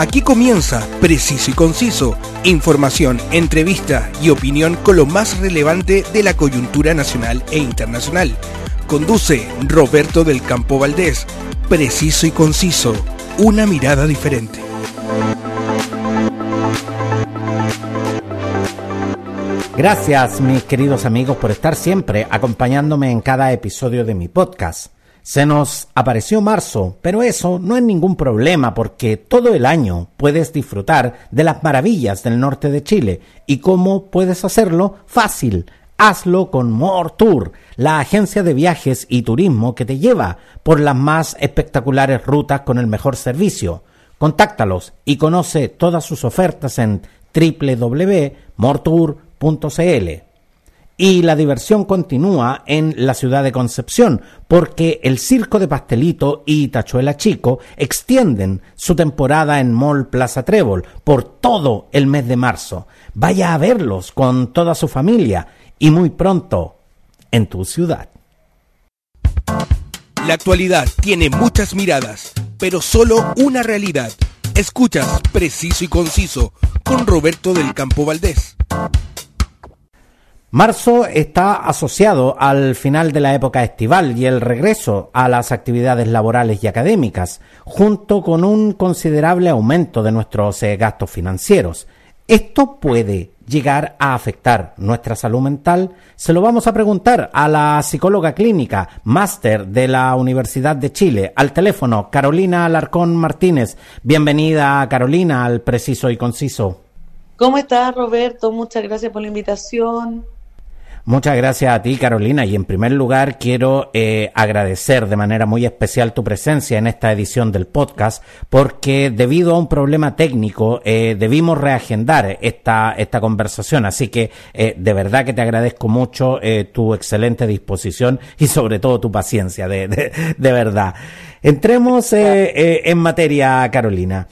Aquí comienza Preciso y Conciso, información, entrevista y opinión con lo más relevante de la coyuntura nacional e internacional. Conduce Roberto del Campo Valdés. Preciso y Conciso, una mirada diferente. Gracias mis queridos amigos por estar siempre acompañándome en cada episodio de mi podcast. Se nos apareció marzo, pero eso no es ningún problema porque todo el año puedes disfrutar de las maravillas del norte de Chile. ¿Y cómo puedes hacerlo? Fácil. Hazlo con More Tour, la agencia de viajes y turismo que te lleva por las más espectaculares rutas con el mejor servicio. Contáctalos y conoce todas sus ofertas en www.mortour.cl. Y la diversión continúa en la ciudad de Concepción, porque el Circo de Pastelito y Tachuela Chico extienden su temporada en Mall Plaza Trébol por todo el mes de marzo. Vaya a verlos con toda su familia y muy pronto en tu ciudad. La actualidad tiene muchas miradas, pero solo una realidad. Escuchas preciso y conciso con Roberto del Campo Valdés. Marzo está asociado al final de la época estival y el regreso a las actividades laborales y académicas, junto con un considerable aumento de nuestros eh, gastos financieros. ¿Esto puede llegar a afectar nuestra salud mental? Se lo vamos a preguntar a la psicóloga clínica, máster de la Universidad de Chile, al teléfono Carolina Alarcón Martínez. Bienvenida, Carolina, al Preciso y Conciso. ¿Cómo estás, Roberto? Muchas gracias por la invitación. Muchas gracias a ti, Carolina. Y en primer lugar, quiero eh, agradecer de manera muy especial tu presencia en esta edición del podcast, porque debido a un problema técnico eh, debimos reagendar esta, esta conversación. Así que eh, de verdad que te agradezco mucho tu excelente disposición y sobre todo tu paciencia, de, de, de verdad. Entremos en materia, Carolina.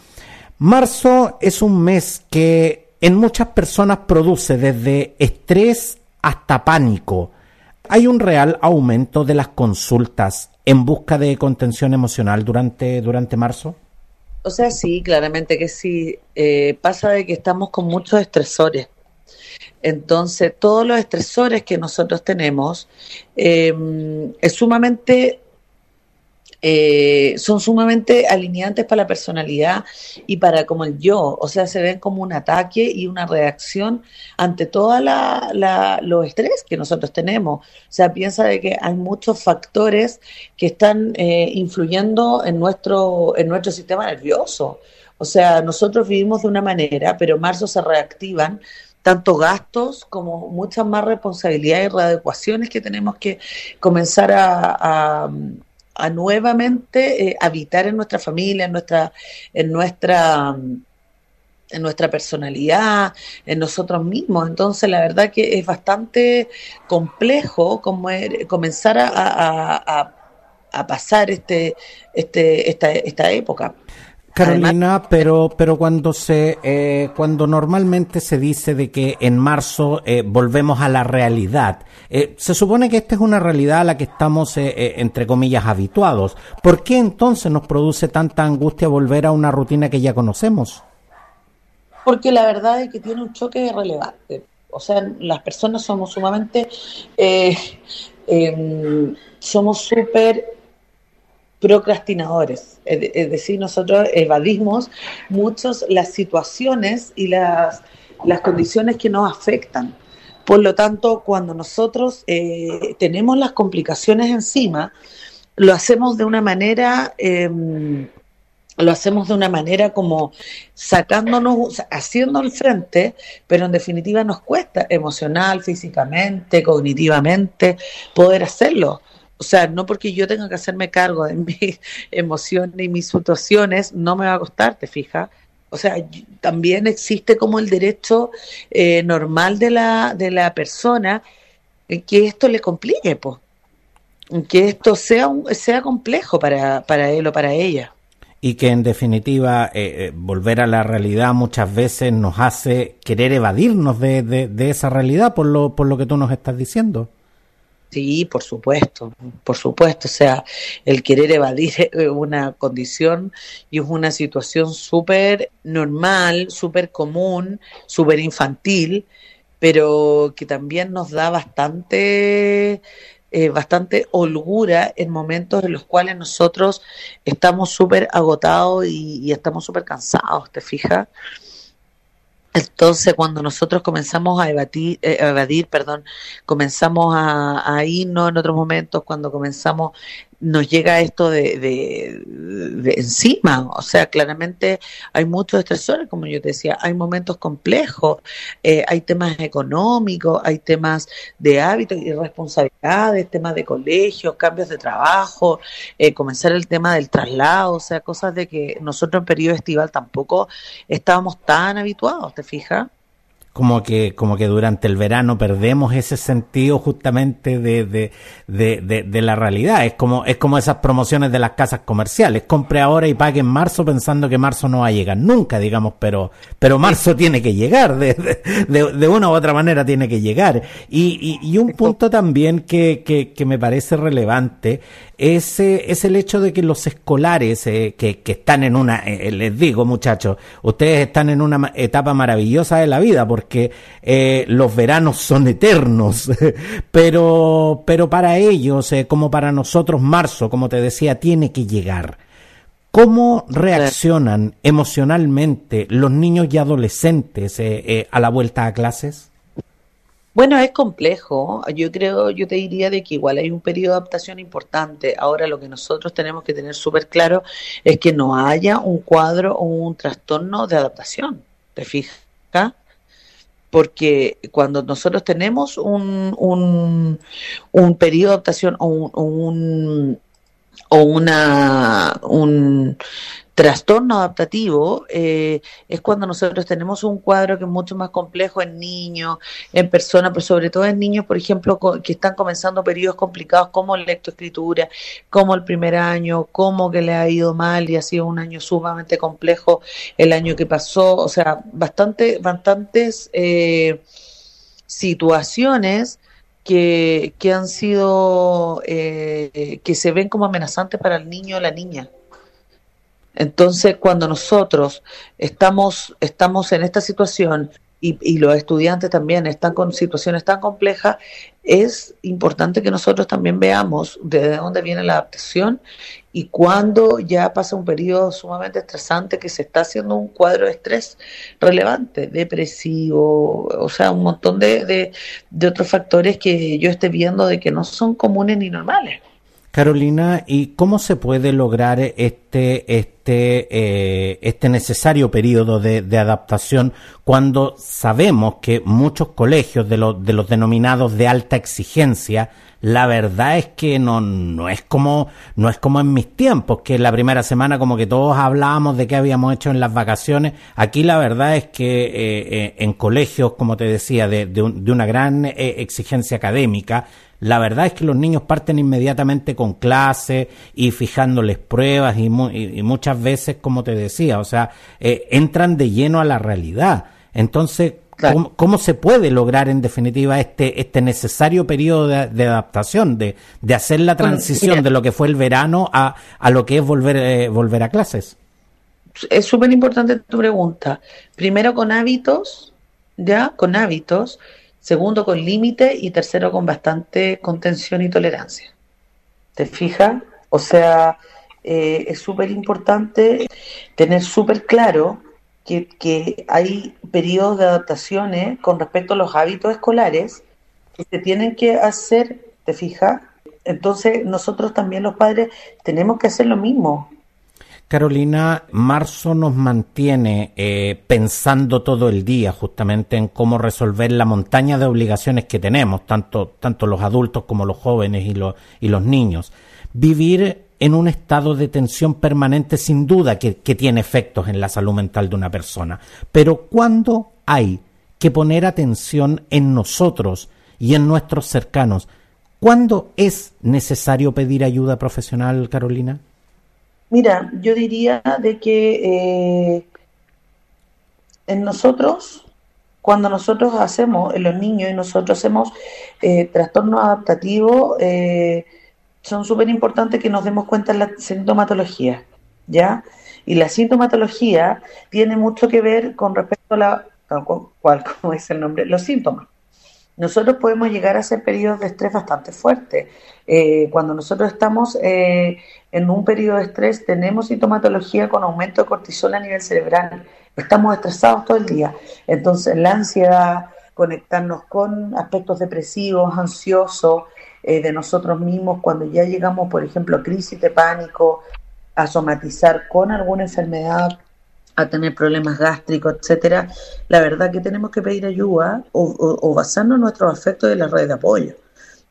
Marzo es un mes que en muchas personas produce desde estrés hasta pánico. Hay un real aumento de las consultas en busca de contención emocional durante, durante marzo. O sea, sí, claramente que sí. Eh, pasa de que estamos con muchos estresores. Entonces, todos los estresores que nosotros tenemos eh, es sumamente eh, son sumamente alineantes para la personalidad y para como el yo, o sea, se ven como un ataque y una reacción ante todos la, los estrés que nosotros tenemos. O sea, piensa de que hay muchos factores que están eh, influyendo en nuestro, en nuestro sistema nervioso. O sea, nosotros vivimos de una manera, pero en marzo se reactivan tanto gastos como muchas más responsabilidades y readecuaciones que tenemos que comenzar a nuevamente eh, habitar en nuestra familia, en nuestra, en nuestra en nuestra personalidad, en nosotros mismos. Entonces, la verdad que es bastante complejo como comenzar a, a, a, pasar este, este, esta, esta época. Carolina, pero pero cuando se eh, cuando normalmente se dice de que en marzo eh, volvemos a la realidad, eh, se supone que esta es una realidad a la que estamos entre comillas habituados. ¿Por qué entonces nos produce tanta angustia volver a una rutina que ya conocemos? Porque la verdad es que tiene un choque relevante. O sea, las personas somos sumamente em, somos súper procrastinadores, es decir, nosotros evadimos muchas las situaciones y las, las condiciones que nos afectan. Por lo tanto, cuando nosotros eh, tenemos las complicaciones encima, lo hacemos de una manera, em, lo hacemos de una manera como sacándonos, haciendo el frente, pero en definitiva nos cuesta emocional, físicamente, cognitivamente, poder hacerlo. O sea, no porque yo tenga que hacerme cargo de mis emociones y mis situaciones, no me va a costar, te fijas. O sea, también existe como el derecho eh, normal de la, de la persona en que esto le complique, pues. Que esto sea, un, sea complejo para, para él o para ella. Y que en definitiva eh, eh, volver a la realidad muchas veces nos hace querer evadirnos de, de, de esa realidad por lo, por lo que tú nos estás diciendo. Sí, por supuesto, por supuesto. O sea, el querer evadir una condición y es una situación súper normal, súper común, súper infantil, pero que también nos da bastante, eh, bastante holgura en momentos en los cuales nosotros estamos súper agotados y, y estamos súper cansados, ¿te fijas? Entonces, cuando nosotros comenzamos a evadir, eh, evadir perdón, comenzamos a, a, irnos en otros momentos, cuando comenzamos nos llega esto de, de, encima. O sea, claramente hay muchos estresores, como yo te decía, hay momentos complejos, eh, hay temas económicos, hay temas de hábitos y responsabilidades, temas de colegios, cambios de trabajo, eh, comenzar el tema del traslado, o sea, cosas de que nosotros en periodo estival tampoco estábamos tan habituados, ¿te fijas? Como que, como que durante el verano perdemos ese sentido justamente de, de, de, de, la realidad. Es como, es como esas promociones de las casas comerciales. Compre ahora y pague en marzo pensando que marzo no va a llegar nunca, digamos, pero, pero marzo tiene que llegar, de, de, de una u otra manera tiene que llegar. Y, y, y un punto también que, que, que me parece relevante es, es el hecho de que los escolares eh, que, que, están en una, eh, les digo muchachos, ustedes están en una etapa maravillosa de la vida porque eh, los veranos son eternos, pero, pero para ellos, eh, como para nosotros, marzo, como te decía, tiene que llegar. ¿Cómo reaccionan emocionalmente los niños y adolescentes a la vuelta a clases? Bueno, es complejo. Yo creo, yo te diría de que igual hay un periodo de adaptación importante. Ahora lo que nosotros tenemos que tener súper claro es que no haya un cuadro o un trastorno de adaptación. ¿Te fijas? Porque cuando nosotros tenemos un, un, un periodo de adaptación o un, un o una un trastorno adaptativo eh, es cuando nosotros tenemos un cuadro que es mucho más complejo en niños, en personas, pero sobre todo en niños, por ejemplo, que están comenzando periodos complicados como lectoescritura, como el primer año, como que le ha ido mal y ha sido un año sumamente complejo el año que pasó, o sea, bastante, bastantes eh, situaciones que, que han sido, eh, que se ven como amenazantes para el niño o la niña. Entonces, cuando nosotros estamos, estamos en esta situación y, y, los estudiantes también están con situaciones tan complejas, es importante que nosotros también veamos de dónde viene la adaptación y cuando ya pasa un periodo sumamente estresante que se está haciendo un cuadro de estrés relevante, depresivo, o sea, un montón de, de, de otros factores que yo esté viendo de que no son comunes ni normales. Carolina, ¿y cómo se puede lograr este, este, eh, este necesario periodo de, de, adaptación cuando sabemos que muchos colegios de, los de los denominados de alta exigencia, la verdad es que no, no es como, no es como en mis tiempos, que la primera semana como que todos hablábamos de qué habíamos hecho en las vacaciones. Aquí la verdad es que eh, eh, en colegios, como te decía, de, de, un, de una gran eh, exigencia académica, la verdad es que los niños parten inmediatamente con clase y fijándoles pruebas y, mu y, muchas veces, como te decía, o sea, eh, entran de lleno a la realidad. Entonces, claro. ¿cómo, ¿cómo, se puede lograr en definitiva este, este necesario periodo de, de adaptación, de, de, hacer la transición bueno, de lo que fue el verano a, a lo que es volver, eh, volver a clases? Es súper importante tu pregunta. Primero con hábitos, ya, con hábitos segundo con límite y tercero con bastante contención y tolerancia. ¿Te fijas? O sea, eh, es súper importante tener súper claro que, que, hay periodos de adaptaciones con respecto a los hábitos escolares que se tienen que hacer, ¿te fijas? Entonces nosotros también los padres tenemos que hacer lo mismo. Carolina, marzo nos mantiene eh, pensando todo el día justamente en cómo resolver la montaña de obligaciones que tenemos, tanto, tanto los adultos como los jóvenes y, los, y los niños. Vivir en un estado de tensión permanente sin duda que, tiene efectos en la salud mental de una persona. Pero ¿cuándo hay que poner atención en nosotros y en nuestros cercanos? ¿Cuándo es necesario pedir ayuda profesional, Carolina? Mira, yo diría de que eh, en nosotros, cuando nosotros hacemos, en los niños y nosotros hacemos eh, trastornos adaptativos, eh, son súper importantes que nos demos cuenta de la sintomatología, ¿ya? Y la sintomatología tiene mucho que ver con respecto a la, ¿cuál, cómo es el nombre? Los síntomas. Nosotros podemos llegar a hacer periodos de estrés bastante fuertes. Eh, cuando nosotros estamos eh, en un periodo de estrés, tenemos sintomatología con aumento de cortisol a nivel cerebral. Estamos estresados todo el día. Entonces, la ansiedad, conectarnos con aspectos depresivos, ansiosos, eh, de nosotros mismos, cuando ya llegamos, por ejemplo, a crisis de pánico, a somatizar con alguna enfermedad, a tener problemas gástricos, etcétera, la verdad que tenemos que pedir ayuda o, basarnos en nuestros afectos de la red de apoyo.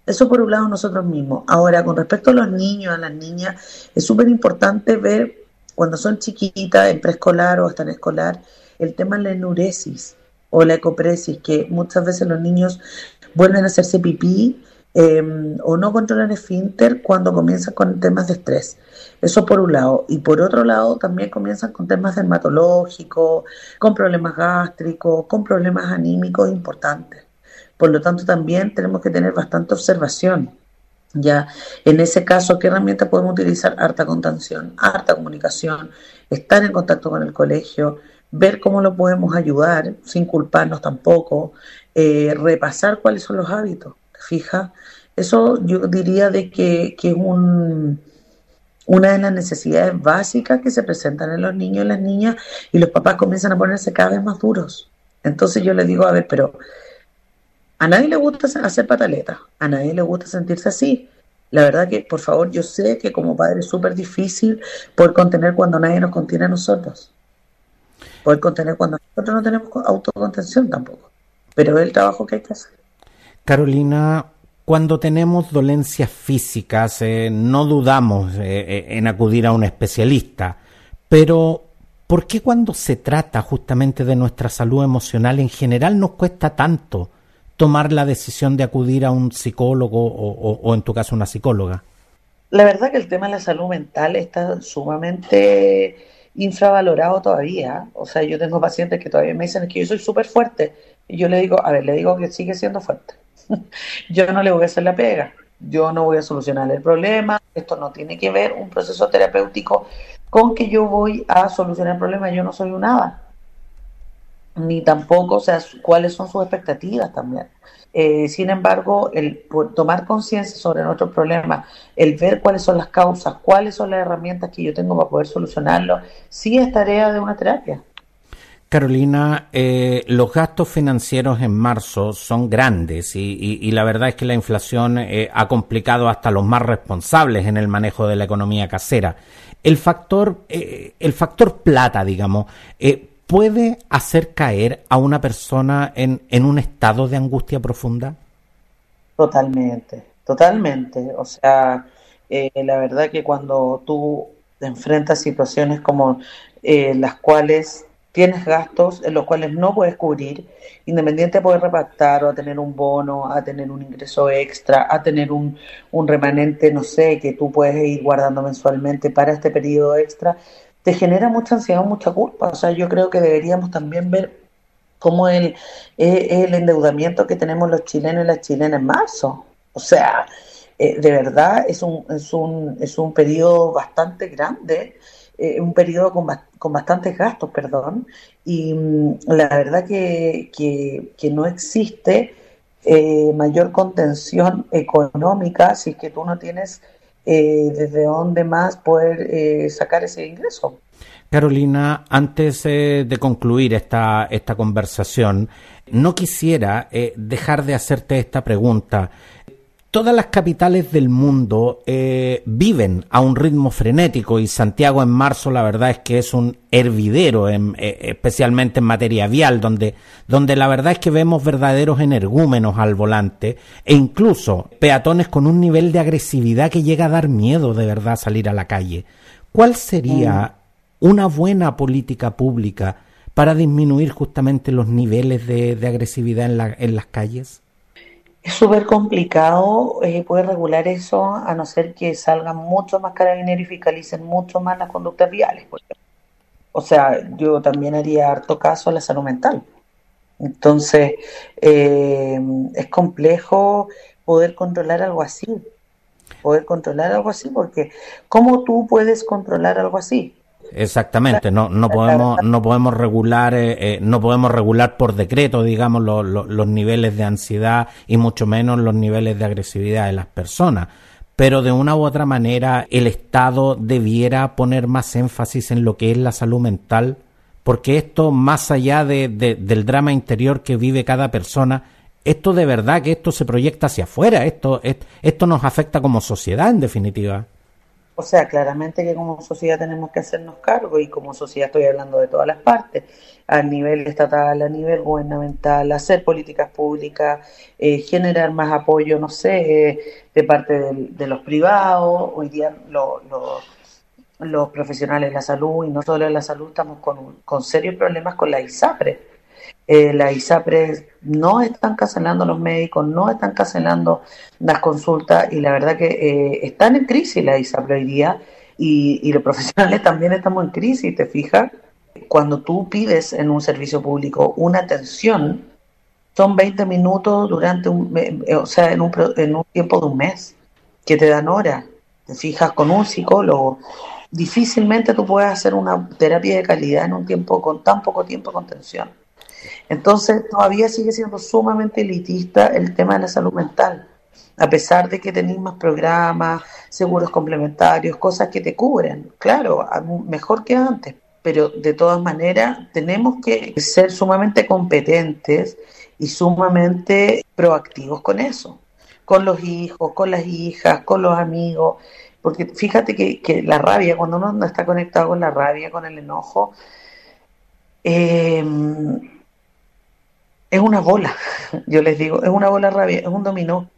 Eso por un lado nosotros mismos. Ahora, con respecto a los niños, a las niñas, es súper importante ver cuando son chiquitas, en preescolar o hasta en escolar, el tema de la enuresis o la ecopresis, que muchas veces los niños vuelven a hacerse pipí Em, o no controlan esfínter cuando comienzan con temas de estrés. Eso por un lado. Y por otro lado, también comienzan con temas dermatológicos, con problemas gástricos, con problemas anímicos importantes. Por lo tanto, también tenemos que tener bastante observación. Ya, en ese caso, ¿qué herramienta podemos utilizar? Harta contención, harta comunicación, estar en contacto con el colegio, ver cómo lo podemos ayudar sin culparnos tampoco, eh, repasar cuáles son los hábitos fija. Eso yo diría de que, es un, una de las necesidades básicas que se presentan en los niños y las niñas y los papás comienzan a ponerse cada vez más duros. Entonces yo les digo, a ver, pero a nadie le gusta hacer pataleta, a nadie le gusta sentirse así. La verdad que, por favor, yo sé que como padre es súper difícil poder contener cuando nadie nos contiene a nosotros. Poder contener cuando nosotros no tenemos autocontención tampoco. Pero es el trabajo que hay que hacer. Carolina, cuando tenemos dolencias físicas, eh, no dudamos eh, eh, en acudir a un especialista, pero ¿por qué cuando se trata justamente de nuestra salud emocional en general nos cuesta tanto tomar la decisión de acudir a un psicólogo o, en tu caso una psicóloga? La verdad que el tema de la salud mental está sumamente infravalorado todavía. O sea, yo tengo pacientes que todavía me dicen que yo soy súper fuerte. Y yo le digo, a ver, le digo que sigue siendo fuerte. yo no le voy a hacer la pega, yo no voy a solucionar el problema, esto no tiene que ver un proceso terapéutico con que yo voy a solucionar el problema, yo no soy un nada, ni tampoco, o sea, cuáles son sus expectativas también. Eh, sin embargo, el tomar conciencia sobre nuestros problemas, el ver cuáles son las causas, cuáles son las herramientas que yo tengo para poder solucionarlo, sí es tarea de una terapia. Carolina, eh, los gastos financieros en marzo son grandes y, la verdad es que la inflación eh, ha complicado hasta los más responsables en el manejo de la economía casera. El factor, eh, el factor plata, digamos, puede hacer caer a una persona en, en un estado de angustia profunda. Totalmente, totalmente. O sea, la verdad que cuando tú enfrentas situaciones como las cuales tienes gastos en los cuales no puedes cubrir, independiente de poder repactar o a tener un bono, a tener un ingreso extra, a tener un, un remanente, no sé, que tú puedes ir guardando mensualmente para este periodo extra, te genera mucha ansiedad, mucha culpa. O sea, yo creo que deberíamos también ver cómo el, el endeudamiento que tenemos los chilenos y las chilenas en marzo. O sea, eh, de verdad es un, es un, es un periodo bastante grande eh, un periodo con, con, bastantes gastos, perdón, y mm, la verdad que, que, no existe eh, mayor contención económica si es que tú no tienes eh, desde dónde más poder sacar ese ingreso. Carolina, antes de concluir esta, esta conversación, no quisiera dejar de hacerte esta pregunta todas las capitales del mundo eh, viven a un ritmo frenético y Santiago en marzo la verdad es que es un hervidero, eh, especialmente en materia vial, donde, donde la verdad es que vemos verdaderos energúmenos al volante e incluso peatones con un nivel de agresividad que llega a dar miedo de verdad salir a la calle. ¿Cuál sería mm. una buena política pública para disminuir justamente los niveles de, agresividad en, la, en las calles? Es súper complicado eh, poder regular eso a no ser que salgan mucho más carabineros y fiscalicen mucho más las conductas viales. O sea, yo también haría harto caso a la salud mental. Entonces, eh, es complejo poder controlar algo así, poder controlar algo así, porque ¿cómo tú puedes controlar algo así? Exactamente, no, no podemos, no podemos regular, eh, eh, no podemos regular por decreto, digamos, los niveles de ansiedad y mucho menos los niveles de agresividad de las personas. Pero de una u otra manera, el Estado debiera poner más énfasis en lo que es la salud mental, porque esto, más allá de, del drama interior que vive cada persona, esto de verdad que esto se proyecta hacia afuera, esto, esto nos afecta como sociedad en definitiva. O sea, claramente que como sociedad tenemos que hacernos cargo y como sociedad estoy hablando de todas las partes, a nivel estatal, a nivel gubernamental, hacer políticas públicas, eh, generar más apoyo, no sé, de parte de, los privados, hoy día los profesionales de la salud y no solo de la salud estamos con, con serios problemas con la ISAPRE eh, la ISAPRE no están cancelando los médicos, no están cancelando las consultas y la verdad que eh, están en crisis la ISAPRE hoy día y, los profesionales también estamos en crisis, ¿te fijas? Cuando tú pides en un servicio público una atención, son 20 minutos durante un, eh, o sea, en un, en un tiempo de un mes, que te dan hora. Te fijas con un psicólogo. Difícilmente tú puedes hacer una terapia de calidad en un tiempo, con tan poco tiempo de contención. Entonces, todavía sigue siendo sumamente elitista el tema de la salud mental, a pesar de que tenéis más programas, seguros complementarios, cosas que te cubren, claro, mejor que antes, pero de todas maneras tenemos que ser sumamente competentes y sumamente proactivos con eso, con los hijos, con las hijas, con los amigos, porque fíjate que, que la rabia, cuando uno está conectado con la rabia, con el enojo, eh, es una bola, yo les digo, es una bola rabia, es un dominó.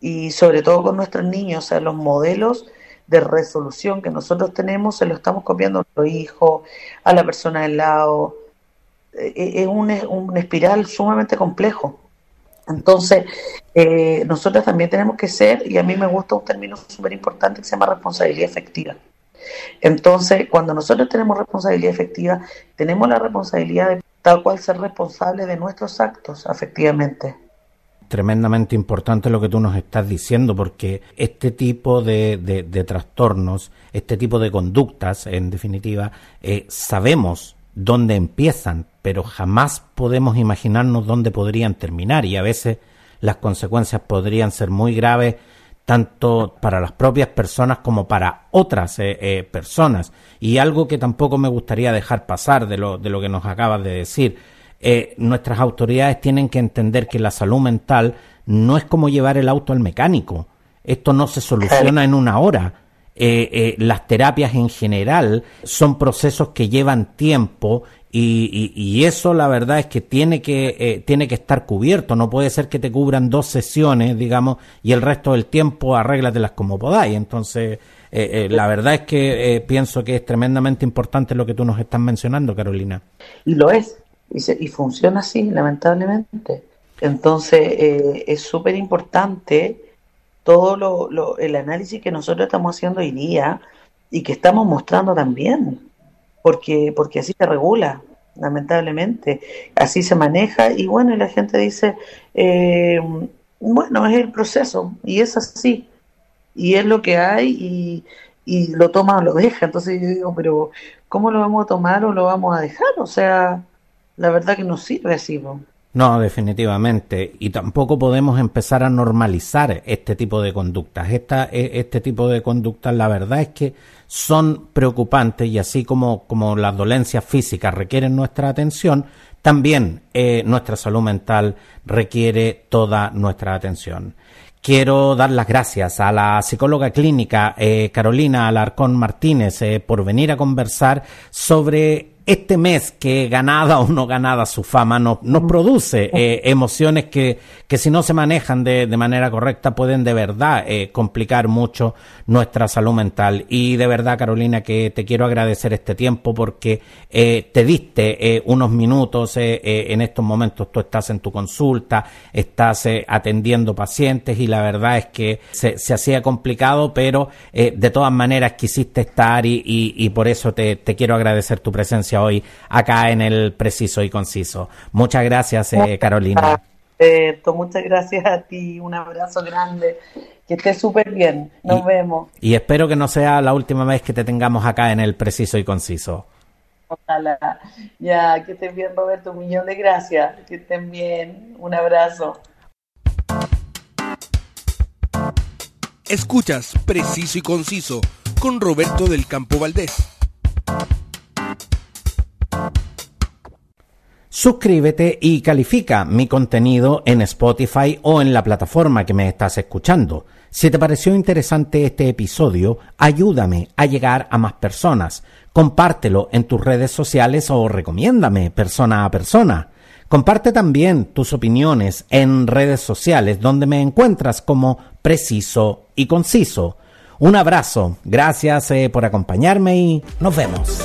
Y sobre todo con nuestros niños, o sea, los modelos de resolución que nosotros tenemos se lo estamos copiando a nuestro hijo, a la persona del lado. Eh, eh, es un, un espiral sumamente complejo. Entonces, eh, nosotros también tenemos que ser, y a mí me gusta un término súper importante que se llama responsabilidad efectiva. Entonces, cuando nosotros tenemos responsabilidad efectiva, tenemos la responsabilidad de tal cual ser responsable de nuestros actos, efectivamente. Tremendamente importante lo que tú nos estás diciendo, porque este tipo de, de, trastornos, este tipo de conductas, en definitiva, eh, sabemos dónde empiezan, pero jamás podemos imaginarnos dónde podrían terminar y a veces las consecuencias podrían ser muy graves tanto para las propias personas como para otras eh, eh, personas. Y algo que tampoco me gustaría dejar pasar de lo, de lo que nos acabas de decir. Eh, nuestras autoridades tienen que entender que la salud mental no es como llevar el auto al mecánico. Esto no se soluciona en una hora. las terapias en general son procesos que llevan tiempo y, y, eso la verdad es que tiene que eh, tiene que estar cubierto. No puede ser que te cubran dos sesiones digamos y el resto del tiempo arréglatelas como podáis. Entonces eh, eh, la verdad es que pienso que es tremendamente importante lo que tú nos estás mencionando Carolina. Y lo es y, funciona así lamentablemente. Entonces es súper importante todo lo, lo, el análisis que nosotros estamos haciendo hoy día y que estamos mostrando también porque, porque así se regula, lamentablemente, así se maneja y bueno, y la gente dice, eh, bueno, es el proceso y es así, y es lo que hay y, y lo toma o lo deja, entonces yo digo, pero ¿cómo lo vamos a tomar o lo vamos a dejar? O sea, la verdad que no sirve así. No, definitivamente. Y tampoco podemos empezar a normalizar este tipo de conductas. E, este tipo de conductas, la verdad es que son preocupantes y así como, como las dolencias físicas requieren nuestra atención, también eh, nuestra salud mental requiere toda nuestra atención. Quiero dar las gracias a la psicóloga clínica eh, Carolina Alarcón Martínez eh, por venir a conversar sobre este mes que ganada o no ganada su fama nos, nos produce eh, emociones que, que si no se manejan de, de manera correcta pueden de verdad eh, complicar mucho nuestra salud mental. Y de verdad, Carolina, que te quiero agradecer este tiempo porque eh, te diste unos minutos en estos momentos. Tú estás en tu consulta, estás atendiendo pacientes y la verdad es que se, se hacía complicado, pero de todas maneras quisiste estar y, y, y por eso te, te quiero agradecer tu presencia presencia hoy acá en el Preciso y Conciso. Muchas gracias, eh, Carolina. muchas gracias a ti, un abrazo grande, que estés súper bien, nos vemos. Y espero que no sea la última vez que te tengamos acá en el Preciso y Conciso. Ojalá. Ya, que estén bien, Roberto, un millón de gracias, que estén bien, un abrazo. Escuchas Preciso y Conciso con Roberto del Campo Valdés. Suscríbete y califica mi contenido en Spotify o en la plataforma que me estás escuchando. Si te pareció interesante este episodio, ayúdame a llegar a más personas. Compártelo en tus redes sociales o recomiéndame persona a persona. Comparte también tus opiniones en redes sociales donde me encuentras como preciso y conciso. Un abrazo, gracias eh, por acompañarme y nos vemos.